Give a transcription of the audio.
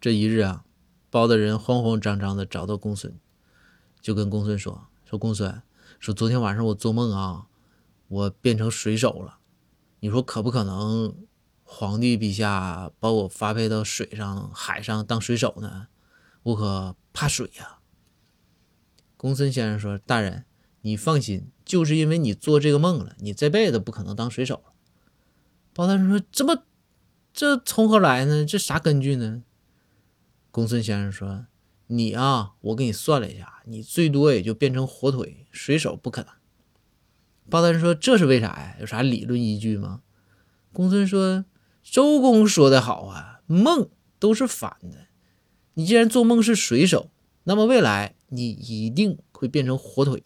这一日啊，包大人慌慌张张的找到公孙，就跟公孙说：“说公孙，说昨天晚上我做梦啊，我变成水手了，你说可不可能？皇帝陛下把我发配到水上、海上当水手呢？我可怕水呀。”公孙先生说：“大人，你放心，就是因为你做这个梦了，你这辈子不可能当水手了。”包大人说：“这么，这从何来呢？这啥根据呢？”公孙先生说：“你啊，我给你算了一下，你最多也就变成火腿，水手不可能。”包大人说：“这是为啥呀？有啥理论依据吗？”公孙说：“周公说的好啊，梦都是反的。你既然做梦是水手，那么未来……”你一定会变成火腿。